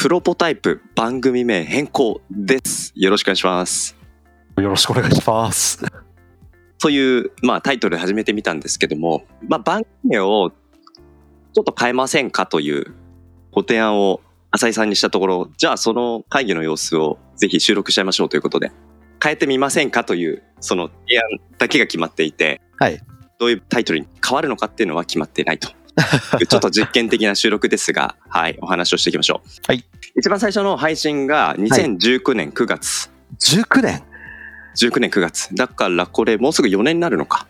プロポタイプ番組名変更です。よろしくお願いします。よろしくお願いします。という、まあタイトルで始めてみたんですけども、まあ番組名をちょっと変えませんかというご提案を浅井さんにしたところ、じゃあその会議の様子をぜひ収録しちゃいましょうということで、変えてみませんかというその提案だけが決まっていて、はい。どういうタイトルに変わるのかっていうのは決まっていないと。ちょっと実験的な収録ですが、はい、お話をしていきましょう。はい。一番最初の配信が2019年9月。19年19年9月。だからこれもうすぐ4年になるのか。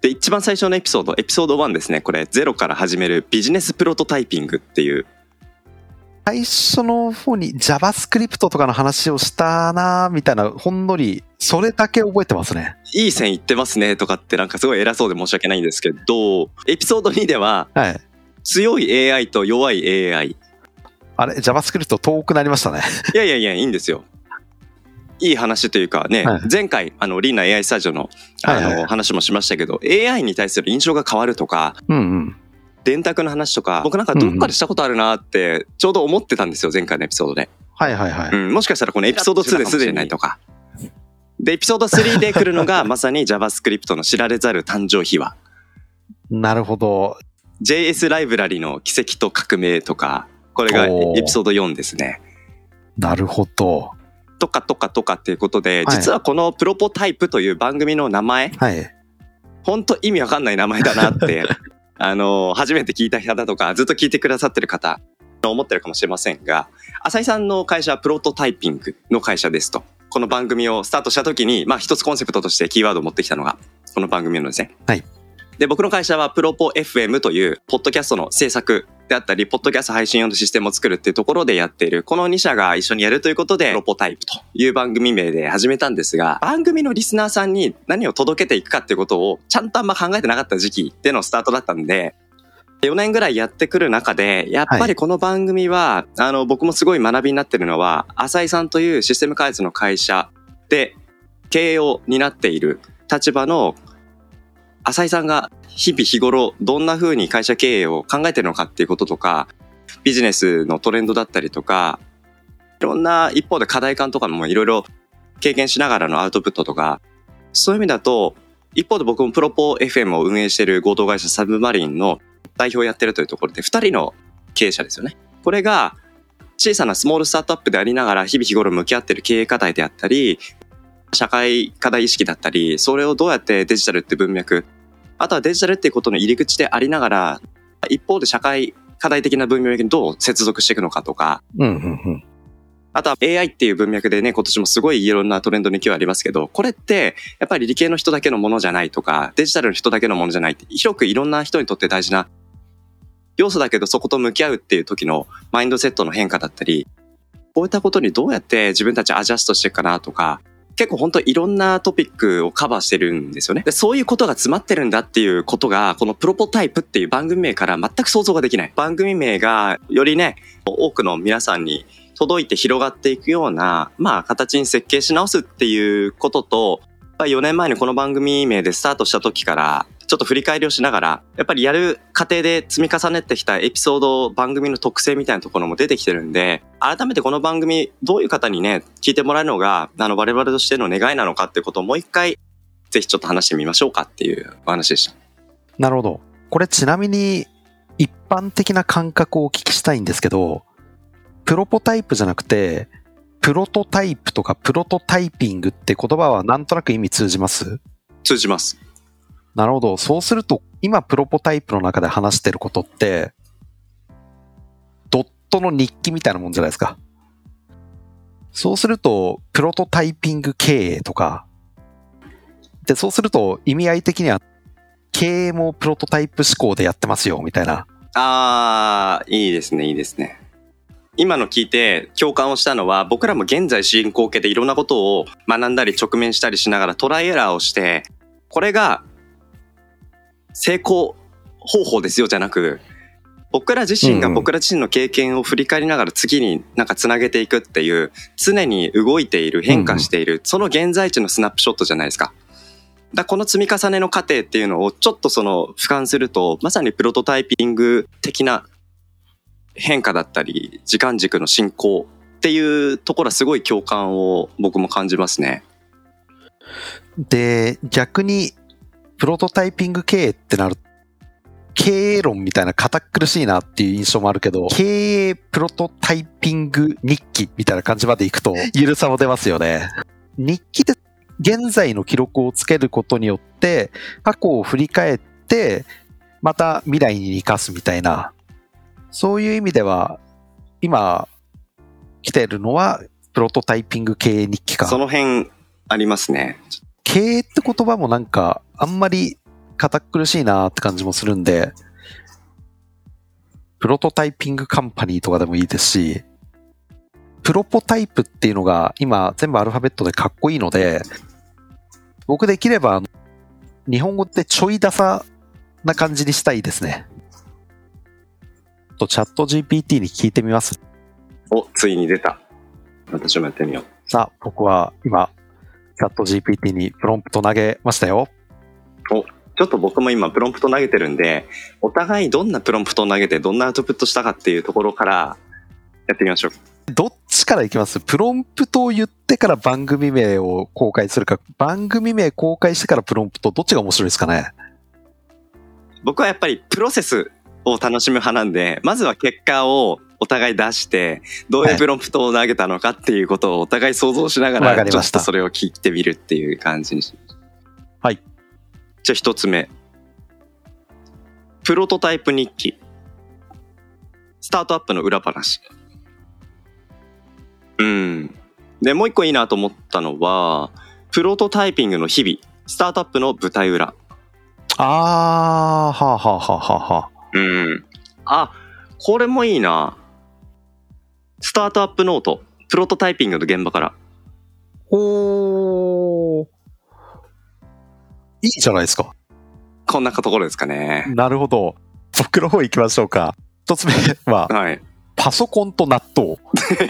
で、一番最初のエピソード、エピソード1ですね。これ、ゼロから始めるビジネスプロトタイピングっていう。最初の方に JavaScript とかの話をしたなみたいな、ほんのり、それだけ覚えてますね。いい線いってますねとかってなんかすごい偉そうで申し訳ないんですけど、エピソード2でははい。強い AI と弱い AI。あれ、JavaScript 遠くなりましたね。いやいやいや、いいんですよ。いい話というかね、はい前回、あの、リーナ AI スタジオの、あの、はいはいはい話もしましたけど、AI に対する印象が変わるとか、うんうん。電卓の話とか、僕なんかどっかでしたことあるなって、ちょうど思ってたんですよ、前回のエピソードで。はいはいはい。うん、もしかしたらこのエピソード2ですでにないとか。で、エピソード3で来るのが、まさに JavaScript の知られざる誕生秘話。なるほど。JS ライブラリの奇跡と革命とか、これがエピソード4ですね。なるほど。とかとかとかっていうことで、はい実はこのプロポタイプという番組の名前、はい。ほんと意味わかんない名前だなって、あの、初めて聞いた方とか、ずっと聞いてくださってる方、思ってるかもしれませんが、浅井さんの会社はプロトタイピングの会社ですと。この番組をスタートした時に、まあ一つコンセプトとしてキーワードを持ってきたのが、この番組のですね。はい。で、僕の会社はプロポ FM という、ポッドキャストの制作であったり、ポッドキャスト配信用のシステムを作るっていうところでやっている、この2社が一緒にやるということで、プロポタイプという番組名で始めたんですが、番組のリスナーさんに何を届けていくかっていうことを、ちゃんとあんま考えてなかった時期でのスタートだったんで、4年ぐらいやってくる中で、やっぱりこの番組は、あの、僕もすごい学びになってるのは、浅井さんというシステム開発の会社で経営を担っている立場の浅井さんが日々日頃どんな風に会社経営を考えてるのかっていうこととか、ビジネスのトレンドだったりとか、いろんな一方で課題感とかもいろいろ経験しながらのアウトプットとか、そういう意味だと、一方で僕もプロポ FM を運営している合同会社サブマリンの代表をやってるというところで、二人の経営者ですよね。これが小さなスモールスタートアップでありながら日々日頃向き合っている経営課題であったり、社会課題意識だったり、それをどうやってデジタルって文脈、あとはデジタルっていうことの入り口でありながら、一方で社会課題的な文脈にどう接続していくのかとか、うんうんうん。あとは AI っていう文脈でね、今年もすごいいろんなトレンドに勢いありますけど、これってやっぱり理系の人だけのものじゃないとか、デジタルの人だけのものじゃないって、広くいろんな人にとって大事な要素だけどそこと向き合うっていう時のマインドセットの変化だったり、こういったことにどうやって自分たちアジャストしていくかなとか、結構本当いろんなトピックをカバーしてるんですよね。で、そういうことが詰まってるんだっていうことが、このプロポタイプっていう番組名から全く想像ができない。番組名がよりね、多くの皆さんに届いて広がっていくような、まあ形に設計し直すっていうことと、4年前にこの番組名でスタートした時から、ちょっと振り返りをしながら、やっぱりやる過程で積み重ねてきたエピソード、番組の特性みたいなところも出てきてるんで、改めてこの番組、どういう方にね、聞いてもらえるのが、あの、我々としての願いなのかってことをもう一回、ぜひちょっと話してみましょうかっていうお話でした。なるほど。これちなみに、一般的な感覚をお聞きしたいんですけど、プロポタイプじゃなくて、プロトタイプとかプロトタイピングって言葉はなんとなく意味通じます？通じます。なるほど。そうすると、今プロポタイプの中で話してることって、ドットの日記みたいなもんじゃないですか。そうすると、プロトタイピング経営とか、で、そうすると意味合い的には、経営もプロトタイプ思考でやってますよ、みたいな。あー、いいですね、いいですね。今の聞いて共感をしたのは、僕らも現在進行形でいろんなことを学んだり直面したりしながらトライエラーをして、これが成功方法ですよじゃなく、僕ら自身が僕ら自身の経験を振り返りながら次になんかつなげていくっていう、常に動いている、変化している、その現在地のスナップショットじゃないですか。だこの積み重ねの過程っていうのをちょっとその俯瞰すると、まさにプロトタイピング的な変化だったり、時間軸の進行っていうところはすごい共感を僕も感じますね。で、逆に、プロトタイピング経営ってなる経営論みたいな堅苦しいなっていう印象もあるけど、経営プロトタイピング日記みたいな感じまでいくと、ゆるさも出ますよね。日記って現在の記録をつけることによって、過去を振り返って、また未来に生かすみたいな、そういう意味では、今、来てるのは、プロトタイピング経営日記か。その辺ありますね。経営って言葉もなんか、あんまり堅苦しいなって感じもするんで、プロトタイピングカンパニーとかでもいいですし、プロポタイプっていうのが今全部アルファベットでかっこいいので、僕できれば日本語ってちょいダサな感じにしたいですね。とチャット GPT に聞いてみます。お、ついに出た。私もやってみよう。さあ、僕は今、チャット GPT にプロンプト投げましたよ。ちょっと僕も今プロンプト投げてるんで、お互いどんなプロンプトを投げてどんなアウトプットしたかっていうところからやってみましょう。どっちからいきます？プロンプトを言ってから番組名を公開するか、番組名公開してからプロンプト、どっちが面白いですかね？僕はやっぱりプロセスを楽しむ派なんで、まずは結果をお互い出して、どういうプロンプトを投げたのかっていうことをお互い想像しながらちょっとそれを聞いてみるっていう感じにしはい。じゃあ一つ目。プロトタイプ日記。スタートアップの裏話。うん。で、もう一個いいなと思ったのは、プロトタイピングの日々。スタートアップの舞台裏。あー、はあはあはあはあはあ。うん。あ、これもいいな。スタートアップノート。プロトタイピングの現場から。おー。いいじゃないですか。こんなところですかね。なるほど。僕の方行きましょうか。一つ目は、はい。パソコンと納豆。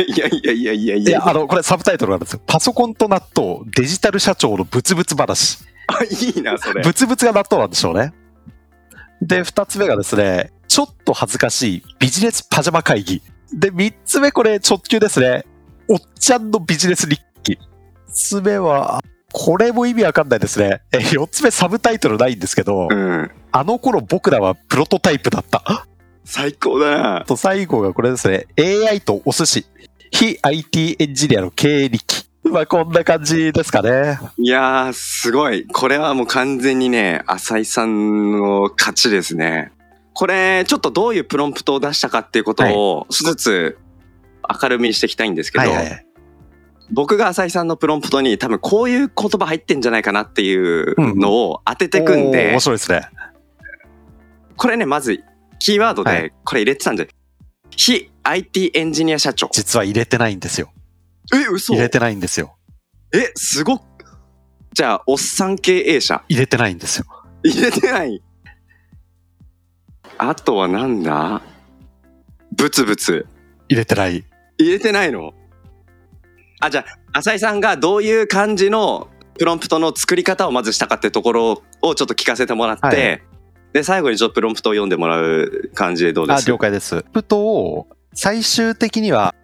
いやいやいやいやいやいや、あの、これサブタイトルなんですよ。パソコンと納豆、デジタル社長のブツブツ話。あ、いいな、それ。ブツブツが納豆なんでしょうね。で、二つ目がですね、ちょっと恥ずかしいビジネスパジャマ会議。で、三つ目これ直球ですね。おっちゃんのビジネス日記。三つ目は、これも意味わかんないですね。え、四つ目サブタイトルないんですけど、うん。あの頃僕らはプロトタイプだった。最高だな。と最後がこれですね。AI とお寿司。非 IT エンジニアの経営日記。まあこんな感じですかね。いやー、すごい。これはもう完全にね、浅井さんの勝ちですね。これ、ちょっとどういうプロンプトを出したかっていうことを、一つ明るみにしていきたいんですけど、はいはい。僕が浅井さんのプロンプトに多分こういう言葉入ってんじゃないかなっていうのを当ててくんおーで面、白いですね。これね、まず、キーワードはでこれ入れてたんで、非 IT エンジニア社長。実は入れてないんですよ。え、嘘入れてないんですよ。え、すごっ。じゃあ、おっさん経営者。入れてないんですよ。入れてない。あとはなんだ？ブツブツ。入れてない。入れてないの？あ、じゃあ、浅井さんがどういう感じのプロンプトの作り方をまずしたかってところをちょっと聞かせてもらって、はいで、最後にちょっとプロンプトを読んでもらう感じでどうであ、す了解です。プトを最終的には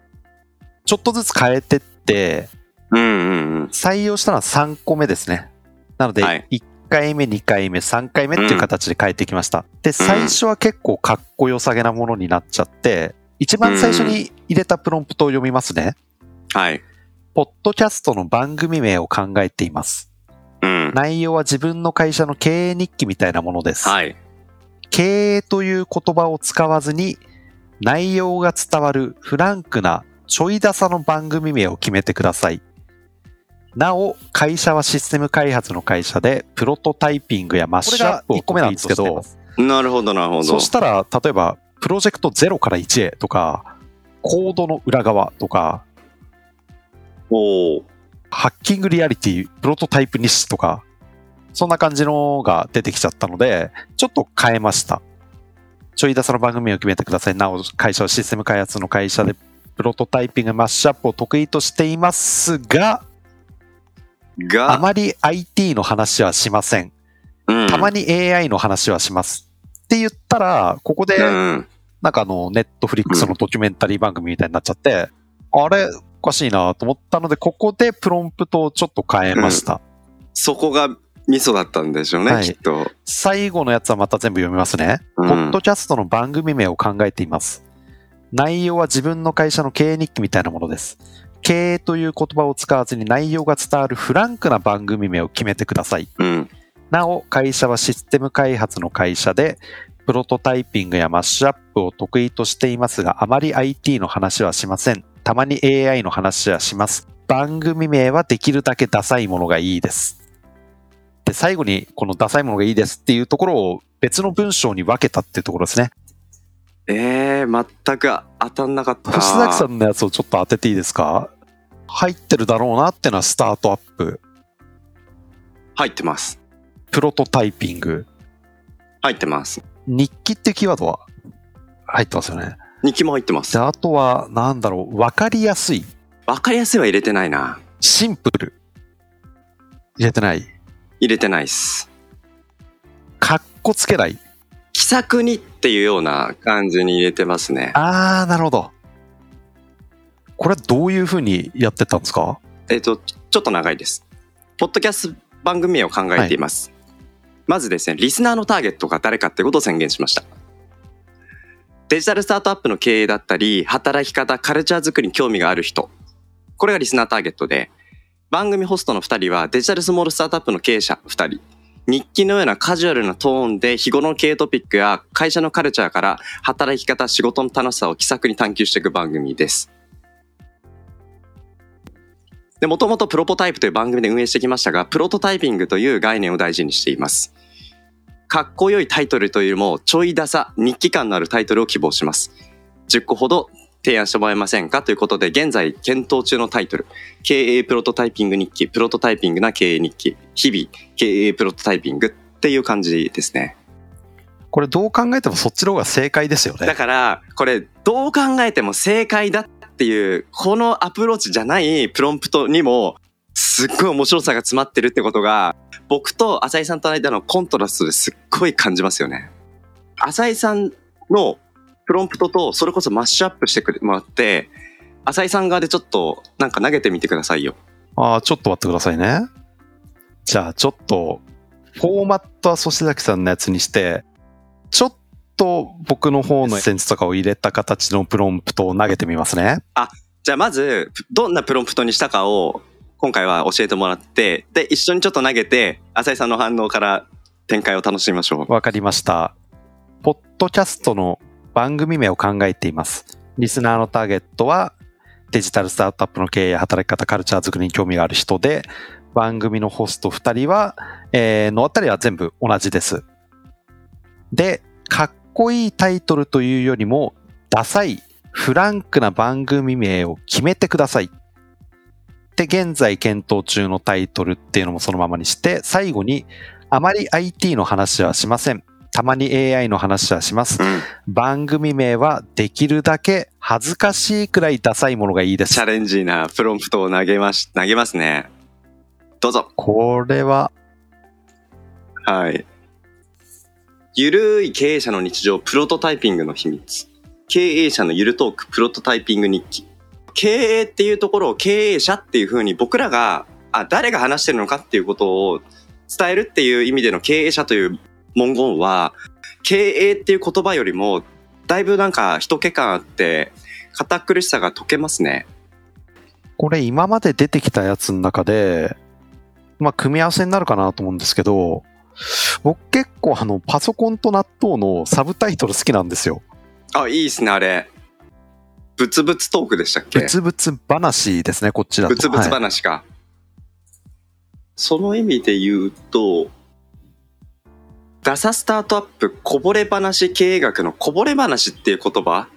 ちょっとずつ変えてって、うんうんうん。採用したのは3個目ですね。なので、はい1回目、2回目、3回目っていう形で変えてきました。で、最初は結構かっこよさげなものになっちゃって、一番最初に入れたプロンプトを読みますね。はい。ポッドキャストの番組名を考えています。うん。内容は自分の会社の経営日記みたいなものです。はい。経営という言葉を使わずに内容が伝わるフランクなちょいダサの番組名を決めてください。なお、会社はシステム開発の会社でプロトタイピングやマッシュアップを1個目なんですけど、なるほど、なるほど。そしたら、例えば、プロジェクト0から1へとか、コードの裏側とか、おお。ハッキングリアリティ、プロトタイプ日誌とか、そんな感じのが出てきちゃったので、ちょっと変えました。ちょいだその番組を決めてください。なお、会社はシステム開発の会社で、プロトタイピング、マッシュアップを得意としていますが、あが、まり IT の話はしません。うんたまに AI の話はします。って言ったら、ここで、うん。なんかあの、ネットフリックスのドキュメンタリー番組みたいになっちゃって、あれ、おかしいなと思ったので、ここでプロンプトをちょっと変えました。そこがミソだったんでしょうね、はいきっと。最後のやつはまた全部読みますね。うんポッドキャストの番組名を考えています。内容は自分の会社の経営日記みたいなものです。経営という言葉を使わずに内容が伝わるフランクな番組名を決めてください。うん。なお、会社はシステム開発の会社で、プロトタイピングやマッシュアップを得意としていますが、あまり IT の話はしません。たまに AI の話はします。番組名はできるだけダサいものがいいです。で、最後にこのダサいものがいいですっていうところを別の文章に分けたっていうところですね。ええー、全く当たんなかった。星崎さんのやつをちょっと当てていいですか？入ってるだろうなってのはスタートアップ、入ってます。プロトタイピング、入ってます。日記ってキーワードは？入ってますよね。日記も入ってますで、。あとは、なんだろう、わかりやすい、わかりやすいは入れてないな。シンプル。入れてない。入れてないっす。かっこつけない。気さくにっていうような感じに入れてますね。あー、なるほど。これはどういうふうにやってったんですか？えっ、と、ちょっと長いです。ポッドキャスト番組名を考えています。まずですね、リスナーのターゲットが誰かってことを宣言しました。デジタルスタートアップの経営だったり、働き方、カルチャー作りに興味がある人。これがリスナーターゲットで、番組ホストの2人はデジタルスモールスタートアップの経営者2人。日記のようなカジュアルなトーンで日頃の経営トピックや会社のカルチャーから働き方、仕事の楽しさを気さくに探求していく番組です。で、もともとプロポタイプという番組で運営してきましたが、プロトタイピングという概念を大事にしています。かっこよいタイトルというよりも、ちょいダサ、日記感のあるタイトルを希望します。10個ほど提案してもらえませんか？ということで、現在検討中のタイトル、経営プロトタイピング日記、プロトタイピングな経営日記、日々経営プロトタイピングっていう感じですね。これどう考えてもそっちの方が正解ですよねだ。から、これ、どう考えても正解だっていう、このアプローチじゃないプロンプトにも、すっごい面白さが詰まってるってことが、僕と浅井さんとの間のコントラストですっごい感じますよね。浅井さんのプロンプトとそれこそマッシュアップしてくれもらって、浅井さん側でちょっとなんか投げてみてくださいよ。あーちょっと待ってくださいね。じゃあちょっと、フォーマットは粗崎さんのやつにして、ちょっと僕の方のエッセンスとかを入れた形のプロンプトを投げてみますね。じゃあまず、どんなプロンプトにしたかを今回は教えてもらって、で、一緒にちょっと投げて、浅井さんの反応から展開を楽しみましょう。わかりました。ポッドキャストの番組名を考えています。リスナーのターゲットはデジタルスタートアップの経営や働き方、カルチャー作りに興味がある人で、番組のホスト2人は、えーのあたりは全部同じです。で、かっこいいタイトルというよりも、ダサい、フランクな番組名を決めてください。で、現在検討中のタイトルっていうのもそのままにして、最後に、あまり IT の話はしません。たまに AI の話はします。うん。番組名はできるだけ恥ずかしいくらいダサいものがいいですチャ。レンジーなプロンプトを投げまし、投げますね。どうぞ。これは、はい。ゆるい経営者の日常、プロトタイピングの秘密。経営者のゆるトーク、プロトタイピング日記。経営っていうところを経営者っていうふうに僕らが、あ、誰が話してるのかっていうことを伝えるっていう意味での経営者という文言は、経営っていう言葉よりも、だいぶなんか人気感あって、堅苦しさが解けますね。これ今まで出てきたやつの中で、まあ、組み合わせになるかなと思うんですけど、僕結構あの、パソコンと納豆のサブタイトル好きなんですよ。あ、いいですね、あれ。ブツブツトークでしたっけ？ブツブツ話ですね、こっちだと。ブツブツはい話か。その意味で言うと、ダサスタートアップこぼれ話経営学のこぼれ話っていう言葉？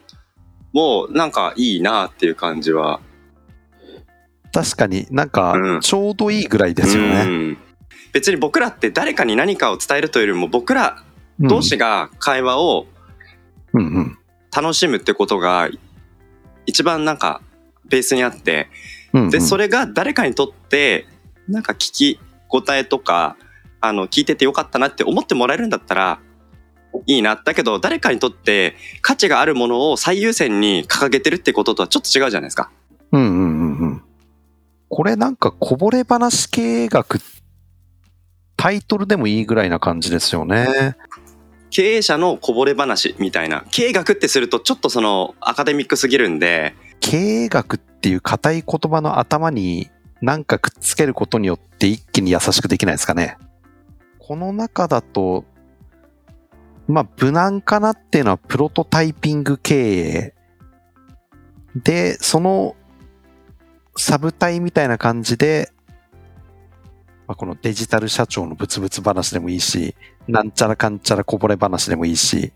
もうなんかいいなっていう感じは。確かになんかうん。ちょうどいいぐらいですようね。ん。別に僕らって誰かに何かを伝えるというよりも僕ら同士が会話をうんうん。楽しむってことが一番なんかベースにあって、うんうん。で、それが誰かにとってなんか聞き応えとか、あの、聞いててよかったなって思ってもらえるんだったらいいな。だけど誰かにとって価値があるものを最優先に掲げてるってこととはちょっと違うじゃないですか。うんうんうんうん。これなんかこぼれ話経営学、タイトルでもいいぐらいな感じですよね。経営者のこぼれ話みたいな。経営学ってするとちょっとそのアカデミックすぎるんで、経営学っていう硬い言葉の頭になんかくっつけることによって一気に優しくできないですかね。この中だと、まあ無難かなっていうのはプロトタイピング経営。で、そのサブタイみたいな感じで、まあ、このデジタル社長のブツブツ話でもいいし、なんちゃらかんちゃらこぼれ話でもいいし、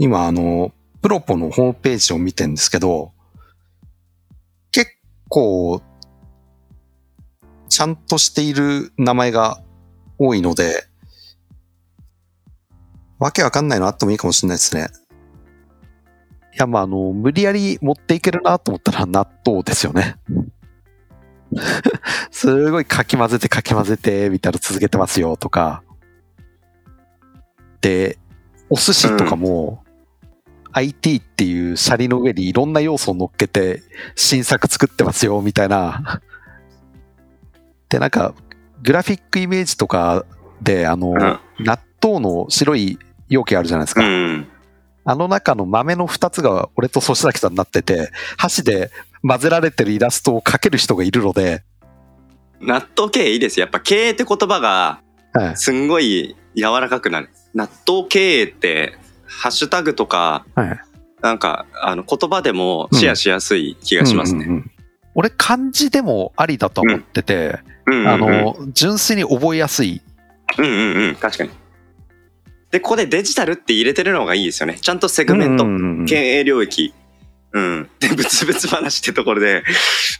今あの、プロポのホームページを見てんですけど、結構、ちゃんとしている名前が多いので、わけわかんないのあってもいいかもしれないですね。いや、まあ、あの、無理やり持っていけるなと思ったら納豆ですよね。すごいかき混ぜてかき混ぜて、みたいな続けてますよとか。で、お寿司とかも、IT っていうシャリの上にいろんな要素を乗っけて新作作ってますよ、みたいな。で、なんか、グラフィックイメージとかで、あの、うん納豆の白い容器あるじゃないですうか。ん。あの中の豆の二つが俺と粗崎さんになってて、箸で混ぜられてるイラストを描ける人がいるので、納豆経営いいですよ。やっぱ経営って言葉がはい。すんごい柔らかくなる。納豆経営って、ハッシュタグとか、はい。なんか、あの、言葉でもシェアしやすい気がしますね。うんうんうん俺漢字でもありだと思ってて、うんうんうんあの、純粋に覚えやすい。うんうんうん、確かに。で、ここでデジタルって入れてるのがいいですよね。ちゃんとセグメント、うんうんうん経営領域。うん。で、ブツブツ話ってところで、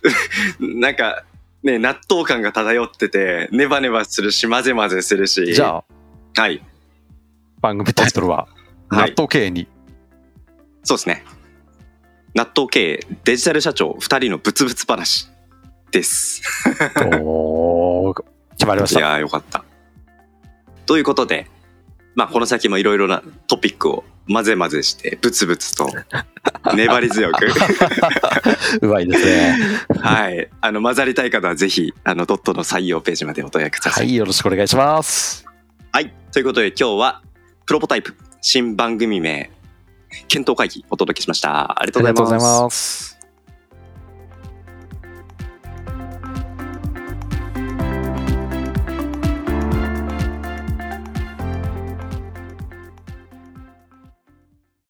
なんか、ね、納豆感が漂ってて、ネバネバするし、混ぜ混ぜするし。じゃあ、あ。はい。番組タイトルは、納はい。豆経営に。そうですね。納豆経営、デジタル社長、二人のブツブツ話です。おー決まりました。いやーよかった。ということで、まあこの先もいろいろなトピックを混ぜ混ぜして、ブツブツと粘り強く、うまいですね。はい。あの、混ざりたい方はぜひ、あの、ドットの採用ページまでお問い合わせください。はい、よろしくお願いします。はい。ということで今日は、プロポタイプ、新番組名、検討会議お届けしました。ありがとうございます。す。